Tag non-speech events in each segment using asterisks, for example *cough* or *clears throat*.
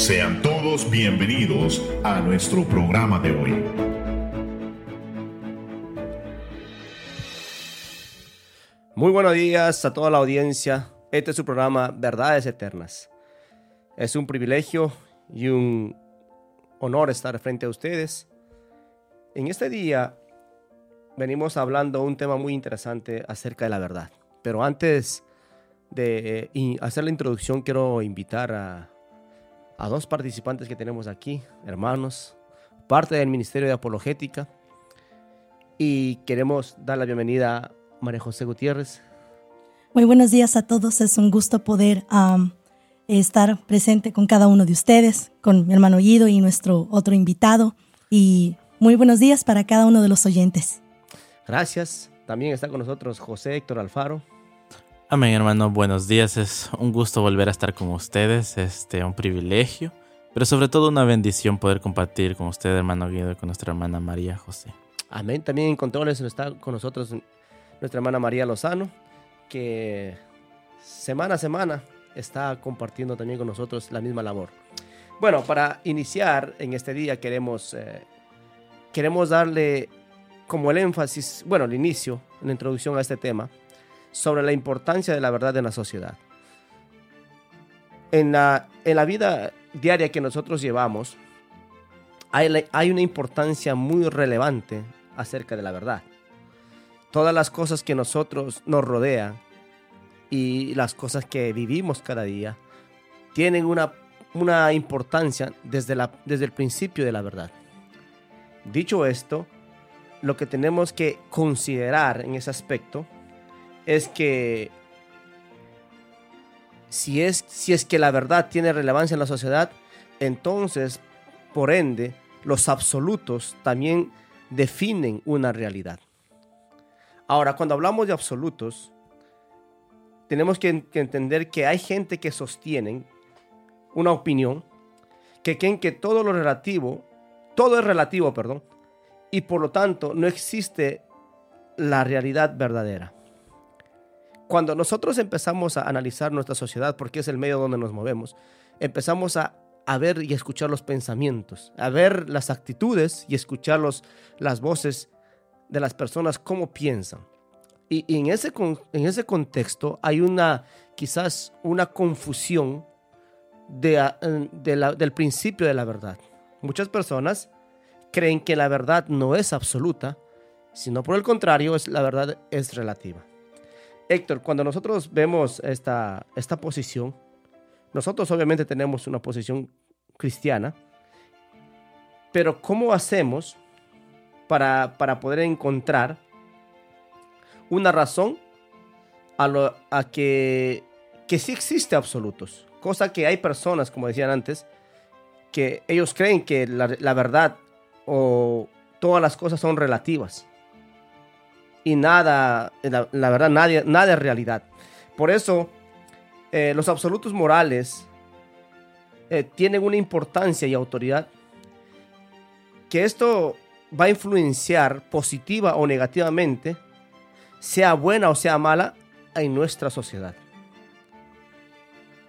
Sean todos bienvenidos a nuestro programa de hoy. Muy buenos días a toda la audiencia. Este es su programa Verdades Eternas. Es un privilegio y un honor estar frente a ustedes. En este día venimos hablando un tema muy interesante acerca de la verdad. Pero antes de eh, hacer la introducción, quiero invitar a, a dos participantes que tenemos aquí, hermanos, parte del Ministerio de Apologética. Y queremos dar la bienvenida a María José Gutiérrez. Muy buenos días a todos. Es un gusto poder estar presente con cada uno de ustedes, con mi hermano Guido y nuestro otro invitado. Y muy buenos días para cada uno de los oyentes. Gracias. También está con nosotros José Héctor Alfaro. Amén, hermano. Buenos días. Es un gusto volver a estar con ustedes. Este, un privilegio, pero sobre todo una bendición poder compartir con usted, hermano Guido, con nuestra hermana María José. Amén. También en controles está con nosotros nuestra hermana María Lozano, que semana a semana está compartiendo también con nosotros la misma labor. Bueno, para iniciar en este día queremos, eh, queremos darle como el énfasis, bueno, el inicio, la introducción a este tema, sobre la importancia de la verdad en la sociedad. En la, en la vida diaria que nosotros llevamos, hay, hay una importancia muy relevante acerca de la verdad. Todas las cosas que nosotros nos rodean y las cosas que vivimos cada día tienen una, una importancia desde, la, desde el principio de la verdad. Dicho esto, lo que tenemos que considerar en ese aspecto es que si es, si es que la verdad tiene relevancia en la sociedad, entonces, por ende, los absolutos también definen una realidad. Ahora, cuando hablamos de absolutos, tenemos que, entender que hay gente que sostienen una opinión, que creen que todo lo relativo, todo es relativo, perdón, y por lo tanto no existe la realidad verdadera cuando nosotros empezamos a analizar nuestra sociedad, porque es el medio donde nos movemos, empezamos a, ver y escuchar los pensamientos, a ver las actitudes y escuchar las voces de las personas, cómo piensan. Y, en, ese, en ese contexto hay una, quizás una confusión de, del principio de la verdad. Muchas personas creen que la verdad no es absoluta, sino por el contrario, la verdad es relativa. Héctor, cuando nosotros vemos esta, esta posición, nosotros obviamente tenemos una posición cristiana, pero ¿cómo hacemos para, poder encontrar una razón a, a que, que sí existe absolutos? Cosa que hay personas, como decían antes, que ellos creen que la, la verdad o todas las cosas son relativas y nada, la, verdad, nadie, nada es realidad. Por eso, eh, los absolutos morales eh, tienen una importancia y autoridad que esto va a influenciar positiva o negativamente, sea buena o sea mala, en nuestra sociedad.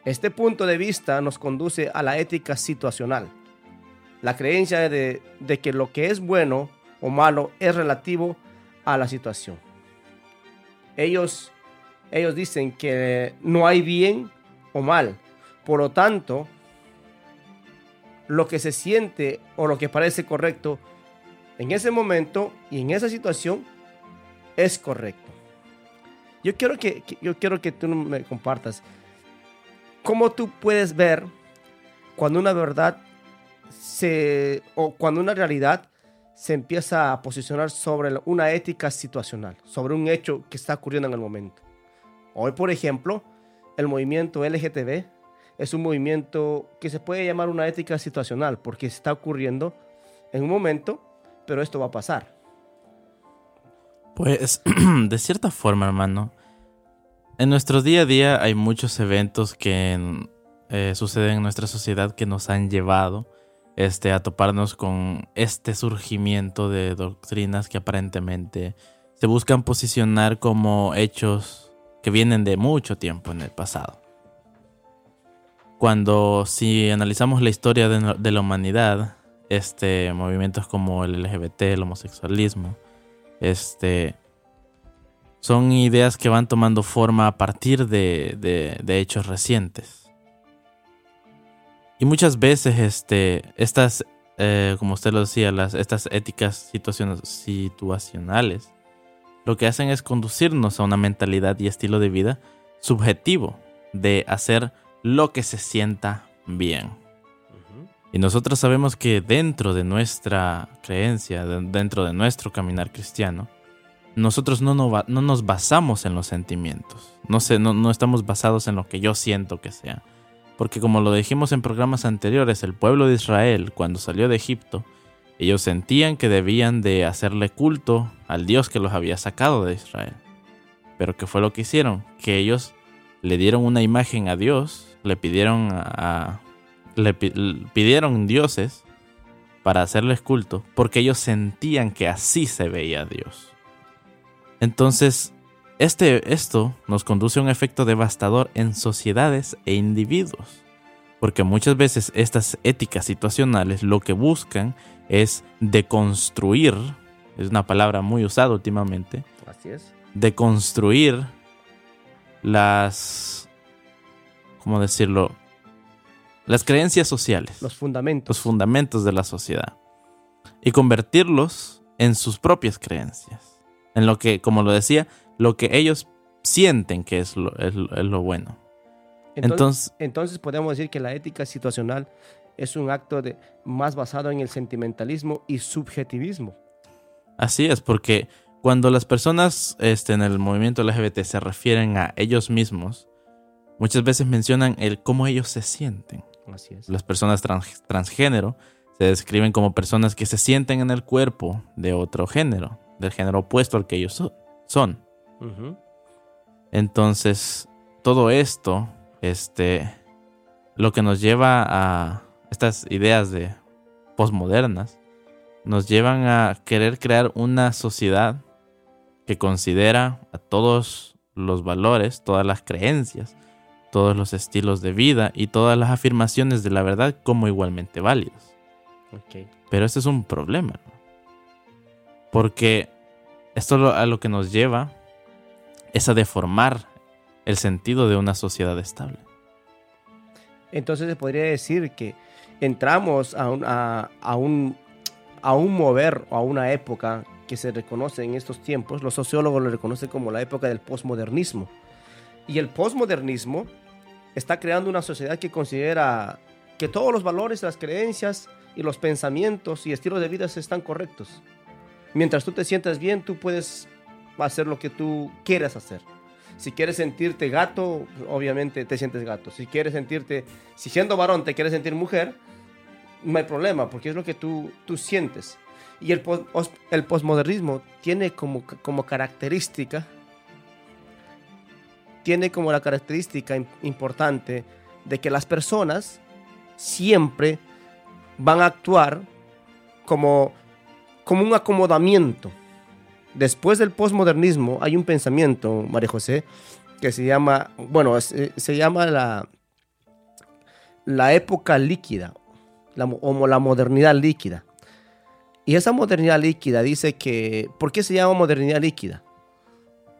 Este punto de vista nos conduce a la ética situacional, la creencia de, de que lo que es bueno o malo es relativo a la situación. Ellos, ellos dicen que no hay bien o mal. Por lo tanto, lo que se siente o lo que parece correcto en ese momento y en esa situación es correcto. Yo quiero que, yo quiero que tú me compartas cómo tú puedes ver cuando una verdad se o cuando una realidad se empieza a posicionar sobre una ética situacional, sobre un hecho que está ocurriendo en el momento. Hoy, por ejemplo, el movimiento LGTB es un movimiento que se puede llamar una ética situacional porque está ocurriendo en un momento, pero esto va a pasar. Pues, *clears throat* de cierta forma, hermano, en nuestro día a día hay muchos eventos que eh, suceden en nuestra sociedad que nos han llevado este, a toparnos con este surgimiento de doctrinas que aparentemente se buscan posicionar como hechos que vienen de mucho tiempo en el pasado. cuando si analizamos la historia de, la humanidad, este, movimientos como el LGBT, el homosexualismo, este, son ideas que van tomando forma a partir de, de, hechos recientes. Y muchas veces este, estas, eh, como usted lo decía, las, estas éticas situacionales, lo que hacen es conducirnos a una mentalidad y estilo de vida subjetivo de hacer lo que se sienta bien. Y nosotros sabemos que dentro de nuestra creencia, dentro de nuestro caminar cristiano, nosotros no, no, nos basamos en los sentimientos. No, sé, no, no estamos basados en lo que yo siento que sea. Porque como lo dijimos en programas anteriores, el pueblo de Israel, cuando salió de Egipto, ellos sentían que debían de hacerle culto al Dios que los había sacado de Israel. Pero ¿qué fue lo que hicieron? Que ellos le dieron una imagen a Dios, le pidieron a, le pidieron dioses para hacerles culto porque ellos sentían que así se veía Dios. Entonces, este, esto nos conduce a un efecto devastador en sociedades e individuos, porque muchas veces estas éticas situacionales lo que buscan es deconstruir, es una palabra muy usada últimamente, Así es. deconstruir las, ¿cómo decirlo? las creencias sociales. Los fundamentos. Los fundamentos de la sociedad. Y convertirlos en sus propias creencias. En lo que, como lo decía, lo que ellos sienten que es lo, es, lo bueno. Entonces, entonces, podemos decir que la ética situacional es un acto de, más basado en el sentimentalismo y subjetivismo. Así es, porque cuando las personas este, en el movimiento LGBT se refieren a ellos mismos, muchas veces mencionan el cómo ellos se sienten. Las personas transgénero se describen como personas que se sienten en el cuerpo de otro género, del género opuesto al que ellos son. Entonces, todo esto, este, lo que nos lleva a estas ideas de posmodernas, nos llevan a querer crear una sociedad que considera a todos los valores, todas las creencias, todos los estilos de vida y todas las afirmaciones de la verdad como igualmente válidos. Pero este es un problema. Porque esto a lo que nos lleva es a deformar el sentido de una sociedad estable. Entonces se podría decir que entramos a un, a, un, a un mover o a una época que se reconoce en estos tiempos, los sociólogos lo reconocen como la época del posmodernismo. Y el posmodernismo está creando una sociedad que considera que todos los valores, las creencias y los pensamientos y estilos de vida están correctos. Mientras tú te sientas bien, tú puedes hacer lo que tú quieras hacer. Si quieres sentirte gato, obviamente te sientes gato. Si quieres sentirte, si siendo varón te quieres sentir mujer, no hay problema, porque es lo que tú, tú sientes. Y el, el posmodernismo tiene como, como característica tiene como la característica importante de que las personas siempre van a actuar como, como un acomodamiento. Después del posmodernismo hay un pensamiento, María José, que se llama, bueno, se, llama la, la época líquida, la, o la modernidad líquida. Y esa modernidad líquida dice que, ¿por qué se llama modernidad líquida?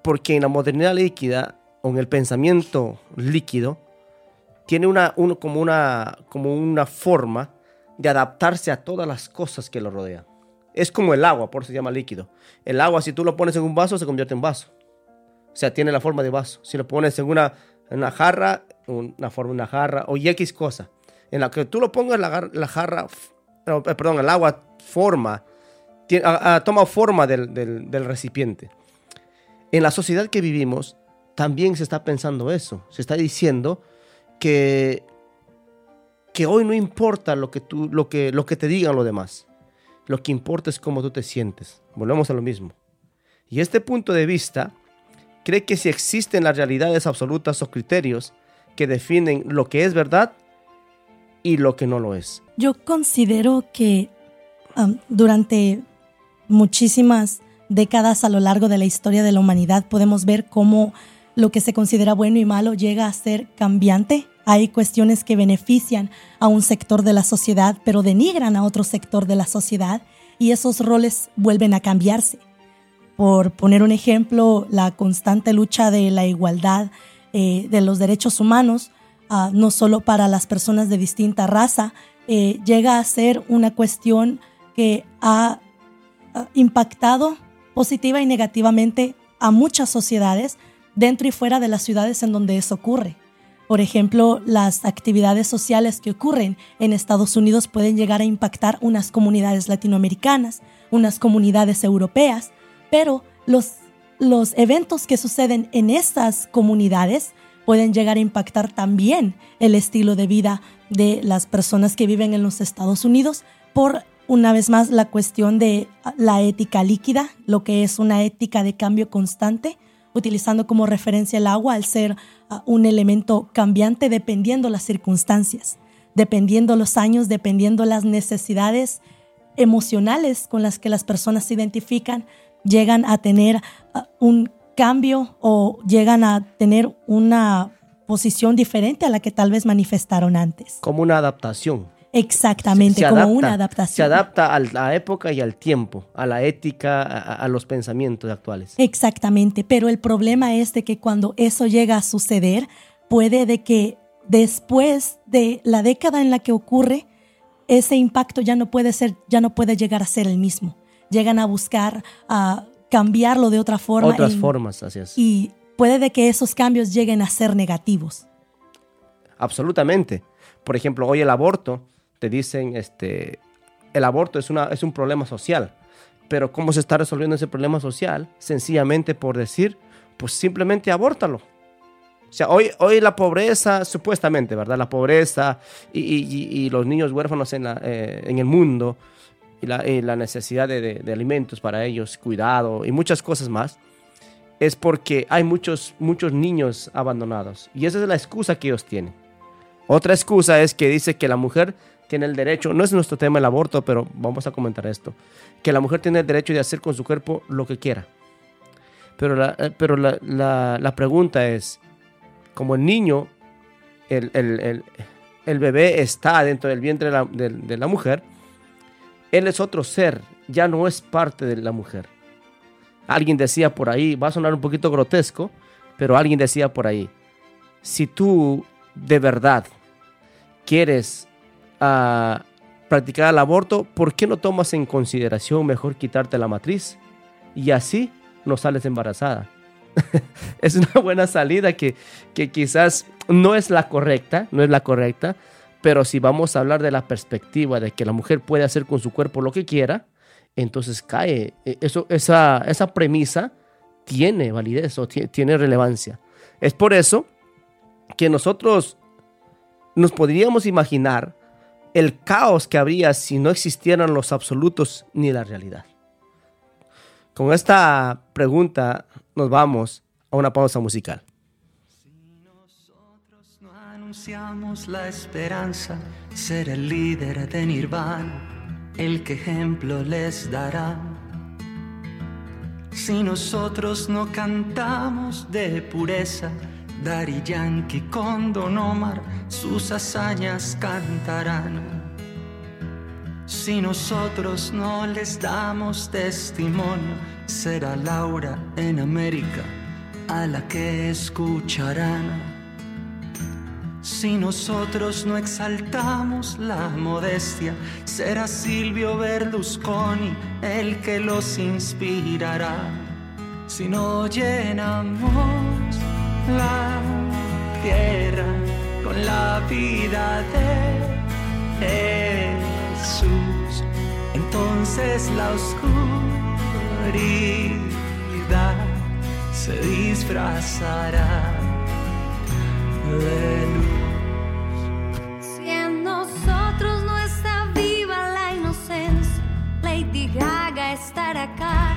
Porque en la modernidad líquida en el pensamiento líquido, tiene una, como, una, como una forma de adaptarse a todas las cosas que lo rodean. Es como el agua, por eso se llama líquido. El agua, si tú lo pones en un vaso, se convierte en vaso. O sea, tiene la forma de vaso. Si lo pones en una, una jarra, una forma de una jarra, o X cosa. En la que tú lo pongas, la, la jarra, eh, perdón, el agua forma, toma forma del, del recipiente. En la sociedad que vivimos, también se está pensando eso. Se está diciendo que, que hoy no importa lo que, tú, lo, que, lo que te digan los demás. Lo que importa es cómo tú te sientes. Volvemos a lo mismo. Y este punto de vista cree que si existen las realidades absolutas o criterios que definen lo que es verdad y lo que no lo es. Yo considero que durante muchísimas décadas a lo largo de la historia de la humanidad podemos ver cómo lo que se considera bueno y malo llega a ser cambiante Hay cuestiones que benefician a un sector de la sociedad, pero denigran a otro sector de la sociedad y esos roles vuelven a cambiarse. Por poner un ejemplo, la constante lucha de la igualdad eh, de los derechos humanos, ah, no solo para las personas de distinta raza, eh, llega a ser una cuestión que ha impactado positiva y negativamente a muchas sociedades dentro y fuera de las ciudades en donde eso ocurre. Por ejemplo, las actividades sociales que ocurren en Estados Unidos pueden llegar a impactar unas comunidades latinoamericanas, unas comunidades europeas, pero los, los eventos que suceden en estas comunidades pueden llegar a impactar también el estilo de vida de las personas que viven en los Estados Unidos por una vez más la cuestión de la ética líquida, lo que es una ética de cambio constante, utilizando como referencia el agua al ser un elemento cambiante dependiendo las circunstancias, dependiendo los años, dependiendo las necesidades emocionales con las que las personas se identifican, llegan a tener ah, un cambio o llegan a tener una posición diferente a la que tal vez manifestaron antes. Como una adaptación. Exactamente, como una adaptación. Se adapta a la época y al tiempo, a la ética, a, los pensamientos actuales. Exactamente, pero el problema es de que cuando eso llega a suceder, puede de que después de la década en la que ocurre, ese impacto ya no puede ser, ya no puede llegar a ser el mismo. Llegan a buscar a cambiarlo de otra forma. Otras formas, así es. Y puede de que esos cambios lleguen a ser negativos. Absolutamente. Por ejemplo, hoy el aborto te dicen, este, el aborto es, una, es un problema social. Pero ¿cómo se está resolviendo ese problema social? Sencillamente por decir, pues simplemente abórtalo. O sea, hoy, hoy la pobreza, supuestamente, ¿verdad? La pobreza y, los niños huérfanos en, la, eh, en el mundo y la, necesidad de, de, alimentos para ellos, cuidado y muchas cosas más, es porque hay muchos, muchos niños abandonados. Y esa es la excusa que ellos tienen. Otra excusa es que dice que la mujer tiene el derecho, no es nuestro tema el aborto, pero vamos a comentar esto, que la mujer tiene el derecho de hacer con su cuerpo lo que quiera. Pero la, eh, pero la, pregunta es, como el niño, el, bebé está dentro del vientre de la, mujer, él es otro ser, ya no es parte de la mujer. Alguien decía por ahí, va a sonar un poquito grotesco, pero alguien decía por ahí, si tú de verdad quieres a practicar el aborto, ¿por qué no tomas en consideración mejor quitarte la matriz? Y así no sales embarazada. *laughs* es una buena salida que, que quizás no es la correcta, no es la correcta, pero si vamos a hablar de la perspectiva de que la mujer puede hacer con su cuerpo lo que quiera, entonces cae. E, eso, esa, esa premisa tiene validez o tiene relevancia. Es por eso que nosotros nos podríamos imaginar el caos que habría si no existieran los absolutos ni la realidad. Con esta pregunta nos vamos a una pausa musical. Si nosotros no anunciamos la esperanza, ser el líder de Nirvana, el que ejemplo les dará. Si nosotros no cantamos de pureza, Dari Yankee con Don Omar sus hazañas cantarán. Si nosotros no les damos testimonio, será Laura en América a la que escucharán. Si nosotros no exaltamos la modestia, será Silvio Berlusconi el que los inspirará. Si no llenamos la tierra con la vida de Jesús. Entonces la oscuridad se disfrazará de luz. Si en nosotros no está viva la inocencia, Lady Gaga estará acá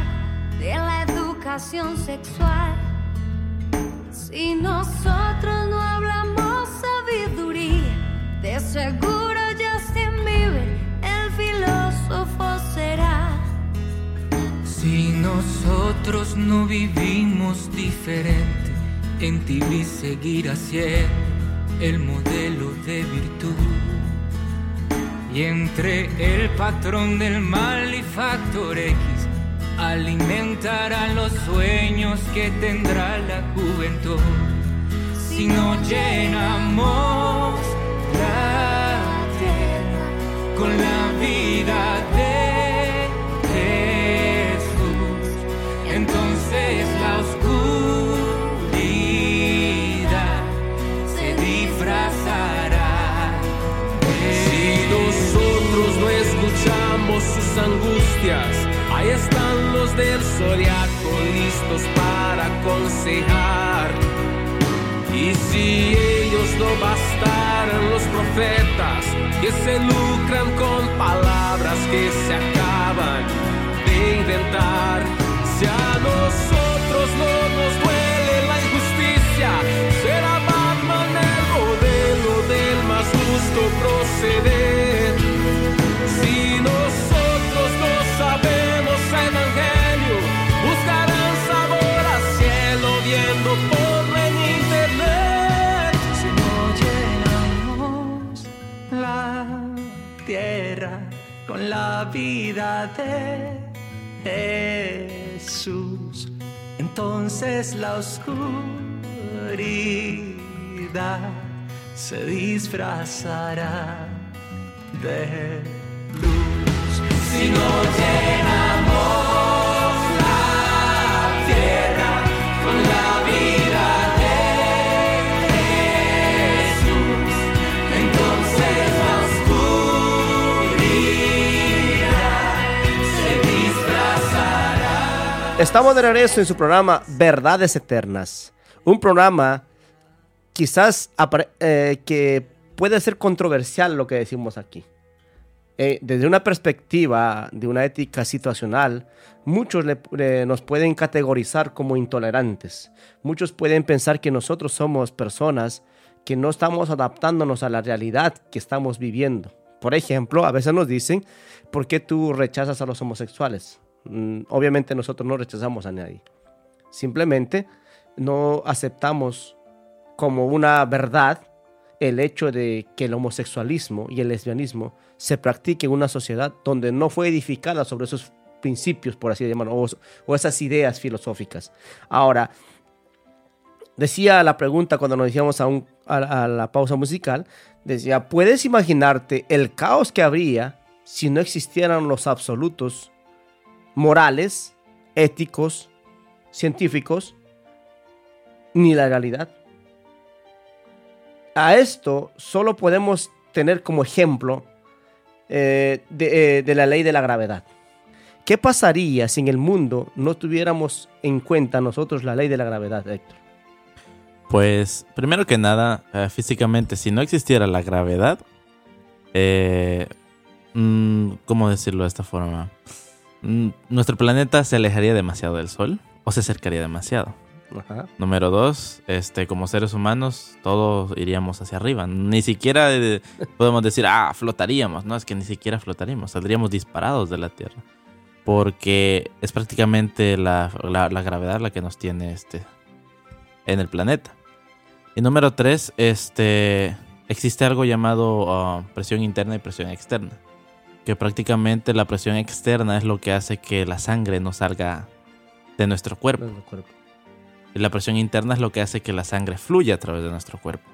de la educación sexual si nosotros no hablamos sabiduría, de seguro Justin Bieber, el filósofo será. Si nosotros no vivimos diferente, en ti seguirá siendo el modelo de virtud. Y entre el patrón del mal y factor X alimentará los sueños que tendrá la juventud. Si no llenamos la tierra con la vida zodiaco listos para aconsejar. Y si ellos no bastaran los profetas que se lucran con palabras que se acaban de inventar, si a nosotros no nos duele la injusticia, será Batman el modelo del más justo proceder. Con la vida de Jesús, entonces la oscuridad se disfrazará de luz. Si no llenamos Estamos de regreso en su programa Verdades Eternas. Un programa quizás eh, que puede ser controversial lo que decimos aquí. Eh, desde una perspectiva de una ética situacional, muchos nos pueden categorizar como intolerantes. Muchos pueden pensar que nosotros somos personas que no estamos adaptándonos a la realidad que estamos viviendo. Por ejemplo, a veces nos dicen, ¿por qué tú rechazas a los homosexuales? Mm, obviamente nosotros no rechazamos a nadie. Simplemente no aceptamos como una verdad el hecho de que el homosexualismo y el lesbianismo se practique en una sociedad donde no fue edificada sobre esos principios, por así llamarlo, o, esas ideas filosóficas. Ahora, decía la pregunta cuando nos decíamos a- a la pausa musical, decía, ¿puedes imaginarte el caos que habría si no existieran los absolutos morales, éticos, científicos, ni la realidad? A esto solo podemos tener como ejemplo eh, de, eh, de la ley de la gravedad. ¿Qué pasaría si en el mundo no tuviéramos en cuenta nosotros la ley de la gravedad, Héctor? Pues, primero que nada, eh, físicamente, si no existiera la gravedad, mm, ¿cómo decirlo de esta forma? Mm, nuestro planeta se alejaría demasiado del Sol o se acercaría demasiado. Ajá. Número dos, este, como seres humanos, todos iríamos hacia arriba. Ni siquiera eh, podemos decir, ah, flotaríamos. No, es que ni siquiera flotaríamos. Saldríamos disparados de la Tierra. Porque es prácticamente la, la- la gravedad la que nos tiene este, en el planeta. Y número tres, este, existe algo llamado ah, presión interna y presión externa. Que prácticamente la presión externa es lo que hace que la sangre no salga de nuestro cuerpo. Y la presión interna es lo que hace que la sangre fluya a través de nuestro cuerpo.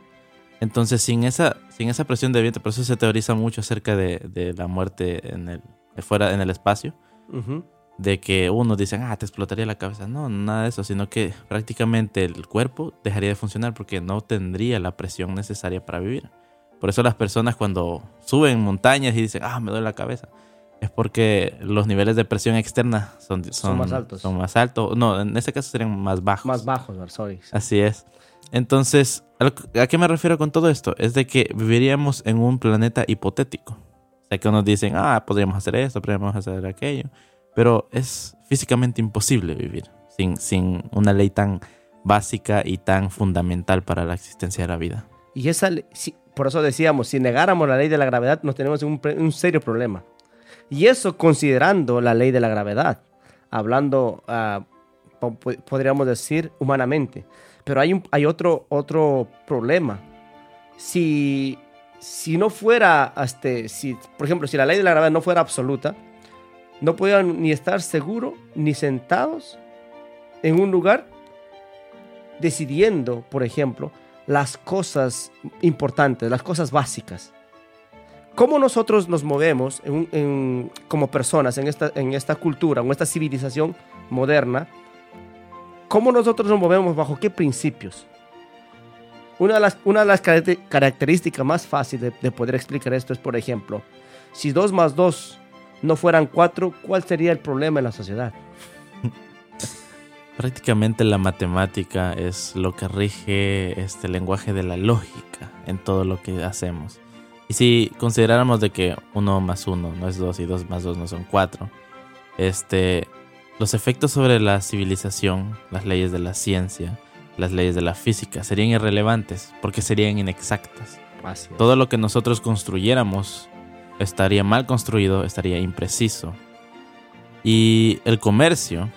Entonces, sin esa, sin esa presión de viento, por eso se teoriza mucho acerca de, de la muerte en el, de fuera, en el espacio, de que unos dicen, ah, te explotaría la cabeza. No, nada de eso, sino que prácticamente el cuerpo dejaría de funcionar porque no tendría la presión necesaria para vivir. Por eso las personas cuando suben montañas y dicen, ah, me duele la cabeza, es porque los niveles de presión externa son, son, más altos. Son más altos. No, en este caso serían más bajos. Más bajos, sorry. Así es. Entonces, ¿a lo que- ¿a qué me refiero con todo esto? Es de que viviríamos en un planeta hipotético. O sea, que unos dicen, ah, podríamos hacer esto, podríamos hacer aquello. Pero es físicamente imposible vivir sin, sin una ley tan básica y tan fundamental para la existencia de la vida. Y esa, si- por eso decíamos, si negáramos la ley de la gravedad, nos tenemos un, serio problema. Y eso considerando la ley de la gravedad, hablando, ah, po- po- podríamos decir, humanamente. Pero hay, un, hay otro, otro problema si, si no fuera, este, si, por ejemplo, si la ley de la gravedad no fuera absoluta, no podían ni estar seguros ni sentados en un lugar decidiendo, por ejemplo, las cosas importantes, las cosas básicas. ¿Cómo nosotros nos movemos como personas en esta, en esta cultura, en esta civilización moderna? ¿Cómo nosotros nos movemos? ¿Bajo qué principios? Una de las, una de las caracte- características más fáciles de, de poder explicar esto es, por ejemplo, si 2 más 2 no fueran 4, ¿cuál sería el problema en la sociedad? Prácticamente la matemática es lo que rige este lenguaje de la lógica en todo lo que hacemos. Y si consideráramos de que 1 más 1 no es 2 y 2 más 2 no son 4, este, los efectos sobre la civilización, las leyes de la ciencia, las leyes de la física serían irrelevantes porque serían inexactas. Todo lo que nosotros construyéramos estaría mal construido, estaría impreciso. Y el comercio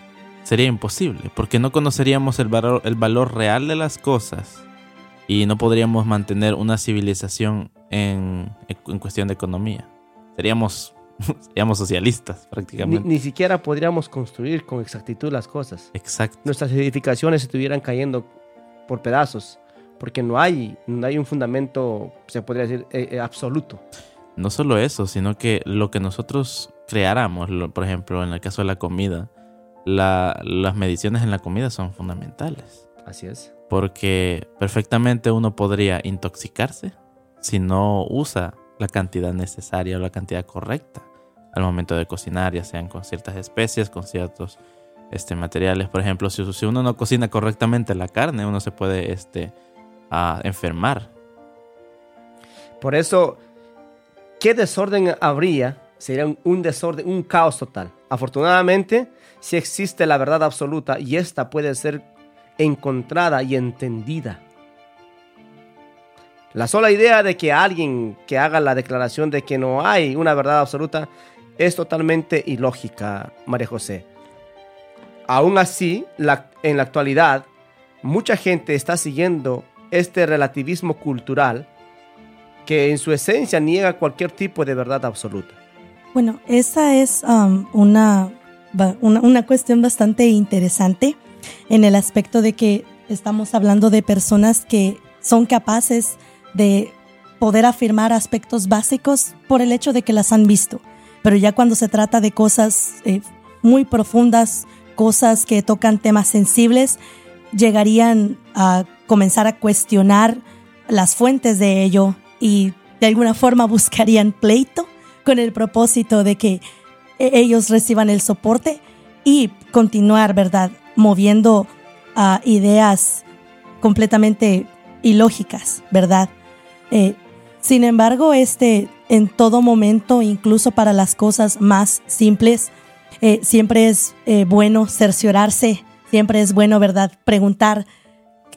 sería imposible, porque no conoceríamos el valor, el valor real de las cosas y no podríamos mantener una civilización en, en cuestión de economía. Seríamos, *laughs* seríamos socialistas Ni, prácticamente. ni siquiera podríamos construir con exactitud las cosas. Exacto. Nuestras edificaciones estuvieran cayendo por pedazos, porque no hay, no hay un fundamento, se podría decir, eh, eh, absoluto. No solo eso, sino que lo que nosotros creáramos, lo- por ejemplo, en el caso de la comida, la- las mediciones en la comida son fundamentales. Así es. Porque perfectamente uno podría intoxicarse si no usa la cantidad necesaria o la cantidad correcta al momento de cocinar, ya sean con ciertas especies, con ciertos este, materiales. Por ejemplo, si, si uno no cocina correctamente la carne, uno se puede este, a enfermar. Por eso, ¿qué desorden habría? Sería un, un desorden, un caos total. Afortunadamente, si existe la verdad absoluta y esta puede ser encontrada y entendida. La sola idea de que alguien que haga la declaración de que no hay una verdad absoluta es totalmente ilógica, María José. Aún así, en la actualidad, mucha gente está siguiendo este relativismo cultural que en su esencia niega cualquier tipo de verdad absoluta. Bueno, esa es um, una, una, cuestión bastante interesante en el aspecto de que estamos hablando de personas que son capaces de poder afirmar aspectos básicos por el hecho de que las han visto. Pero ya cuando se trata de cosas eh, muy profundas, cosas que tocan temas sensibles, llegarían a comenzar a cuestionar las fuentes de ello y de alguna forma *laughs* buscarían pleito con el propósito de que ellos reciban el soporte y continuar, ¿verdad? Moviendo a ideas completamente ilógicas, ¿verdad? Eh, sin embargo, este, en todo momento, incluso para las cosas más simples, eh, siempre es eh, bueno cerciorarse, siempre es bueno, ¿verdad? Preguntar,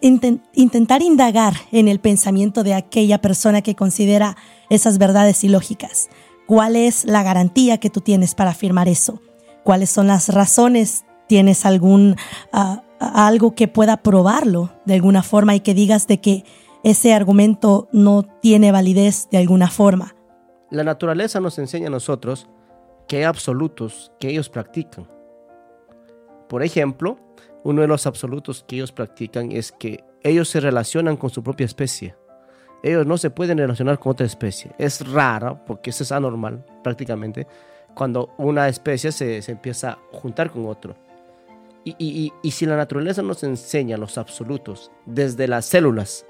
inten- intentar indagar en el pensamiento de aquella persona que considera esas verdades ilógicas. ¿Cuál es la garantía que tú tienes para afirmar eso? ¿Cuáles son las razones? ¿Tienes algún ah, algo que pueda probarlo de alguna forma y que digas de que ese argumento no tiene validez de alguna forma? La naturaleza nos enseña a nosotros que hay absolutos que ellos practican. Por ejemplo, uno de los absolutos que ellos practican es que ellos se relacionan con su propia especie. Ellos no se pueden relacionar con otra especie. Es raro, porque eso es anormal prácticamente, cuando una especie se, se empieza a juntar con otro. Y, y- y- y si la naturaleza nos enseña los absolutos desde las células,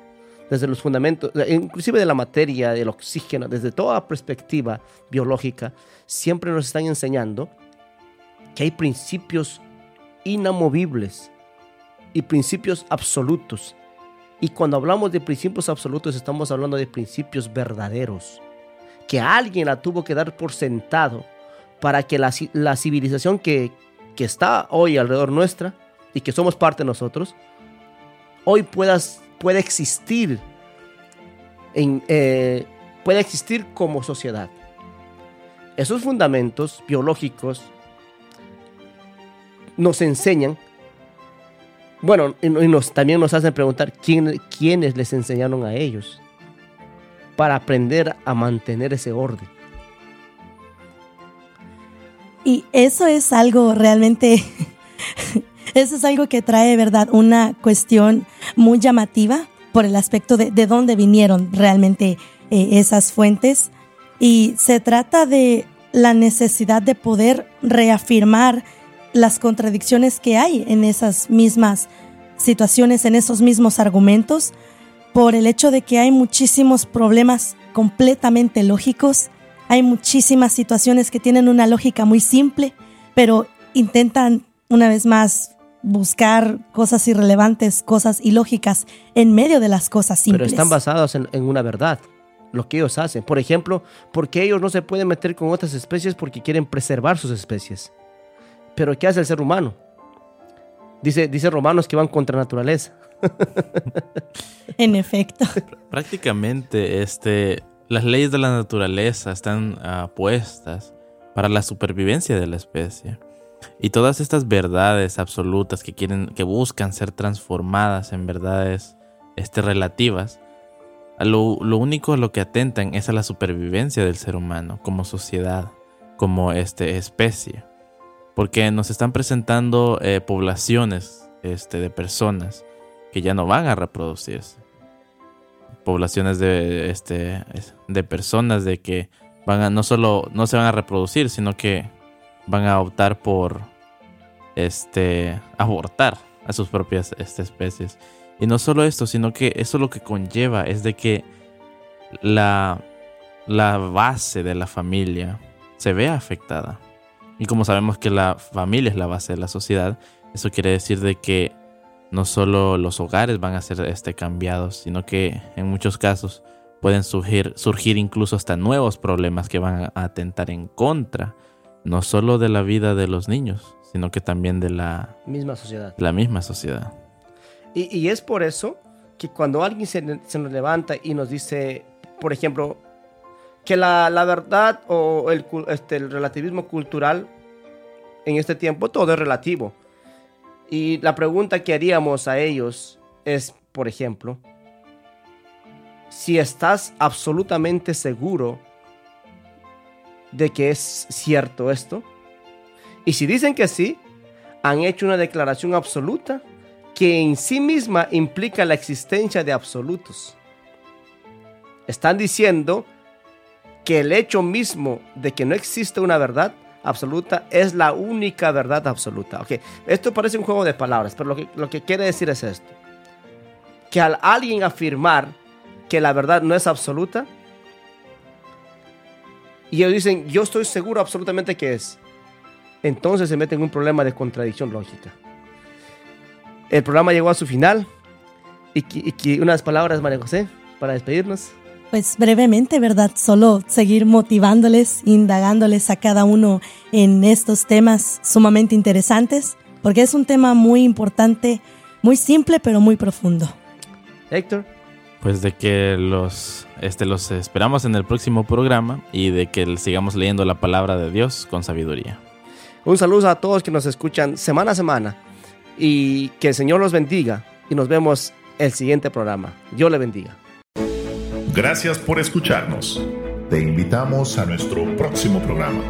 desde los fundamentos, eh, inclusive de la materia, del oxígeno, desde toda perspectiva biológica, siempre nos están enseñando que hay principios inamovibles y principios absolutos. Y cuando hablamos de principios absolutos estamos hablando de principios verdaderos, que alguien la tuvo que dar por sentado para que la, la civilización que, que está hoy alrededor nuestra y que somos parte de nosotros, hoy puedas, pueda existir, eh, pueda existir como sociedad. Esos fundamentos biológicos nos enseñan, bueno, y nos, también nos hacen preguntar quién, quiénes les enseñaron a ellos. para aprender a mantener ese orden. Y eso es algo realmente, *laughs* eso es algo que trae, ¿verdad? Una cuestión muy llamativa por el aspecto de, de dónde vinieron realmente eh, esas fuentes. Y se trata de la necesidad de poder reafirmar las contradicciones que hay en esas mismas situaciones, en esos mismos argumentos, por el hecho de que hay muchísimos problemas completamente lógicos, hay muchísimas situaciones que tienen una lógica muy simple, pero intentan una vez más buscar cosas irrelevantes, cosas ilógicas en medio de las cosas simples. Pero están basados en, en una verdad, lo que ellos hacen. Por ejemplo, porque ellos no se pueden meter con otras especies porque quieren preservar sus especies. Pero ¿qué hace el ser humano? Dice, dice Romanos que van contra naturaleza. *laughs* en efecto. Prácticamente, este, las leyes de la naturaleza están uh, puestas para la supervivencia de la especie. Y todas estas verdades absolutas que quieren, que buscan ser transformadas en verdades este, relativas, lo, lo único a lo que atentan es a la supervivencia del ser humano como sociedad, como este, especie. Porque nos están presentando eh, poblaciones este, de personas que ya no van a reproducirse. Poblaciones de, este, de personas de que van a, no solo no se van a reproducir, sino que van a optar por este, abortar a sus propias este, especies. Y no solo esto, sino que eso lo que conlleva es de que la, la base de la familia se vea afectada. Y como sabemos que la familia es la base de la sociedad, eso quiere decir de que no solo los hogares van a ser este, cambiados, sino que en muchos casos pueden surgir, surgir incluso hasta nuevos problemas que van a atentar en contra, no solo de la vida de los niños, sino que también de la misma sociedad. La misma sociedad. Y, y es por eso que cuando alguien se, se, nos levanta y nos dice, por ejemplo, que la, la verdad o el, este, el relativismo cultural en este tiempo todo es relativo. Y la pregunta que haríamos a ellos es, por ejemplo, si estás absolutamente seguro de que es cierto esto. Y si dicen que sí, han hecho una declaración absoluta que en sí misma implica la existencia de absolutos. Están diciendo que el hecho mismo de que no existe una verdad absoluta es la única verdad absoluta. Okay. Esto parece un juego de palabras, pero lo que, lo que quiere decir es esto. Que al alguien afirmar que la verdad no es absoluta, y ellos dicen, yo estoy seguro absolutamente que es, entonces se meten en un problema de contradicción lógica. El programa llegó a su final. Y, unas palabras, María José, para despedirnos. Pues brevemente, ¿verdad? Solo seguir motivándoles, indagándoles a cada uno en estos temas sumamente interesantes, porque es un tema muy importante, muy simple, pero muy profundo. Héctor. Pues de que los, este, los esperamos en el próximo programa y de que sigamos leyendo la palabra de Dios con sabiduría. Un saludo a todos que nos escuchan semana a semana y que el Señor los bendiga y nos vemos el siguiente programa. Dios le bendiga. Gracias por escucharnos. Te invitamos a nuestro próximo programa.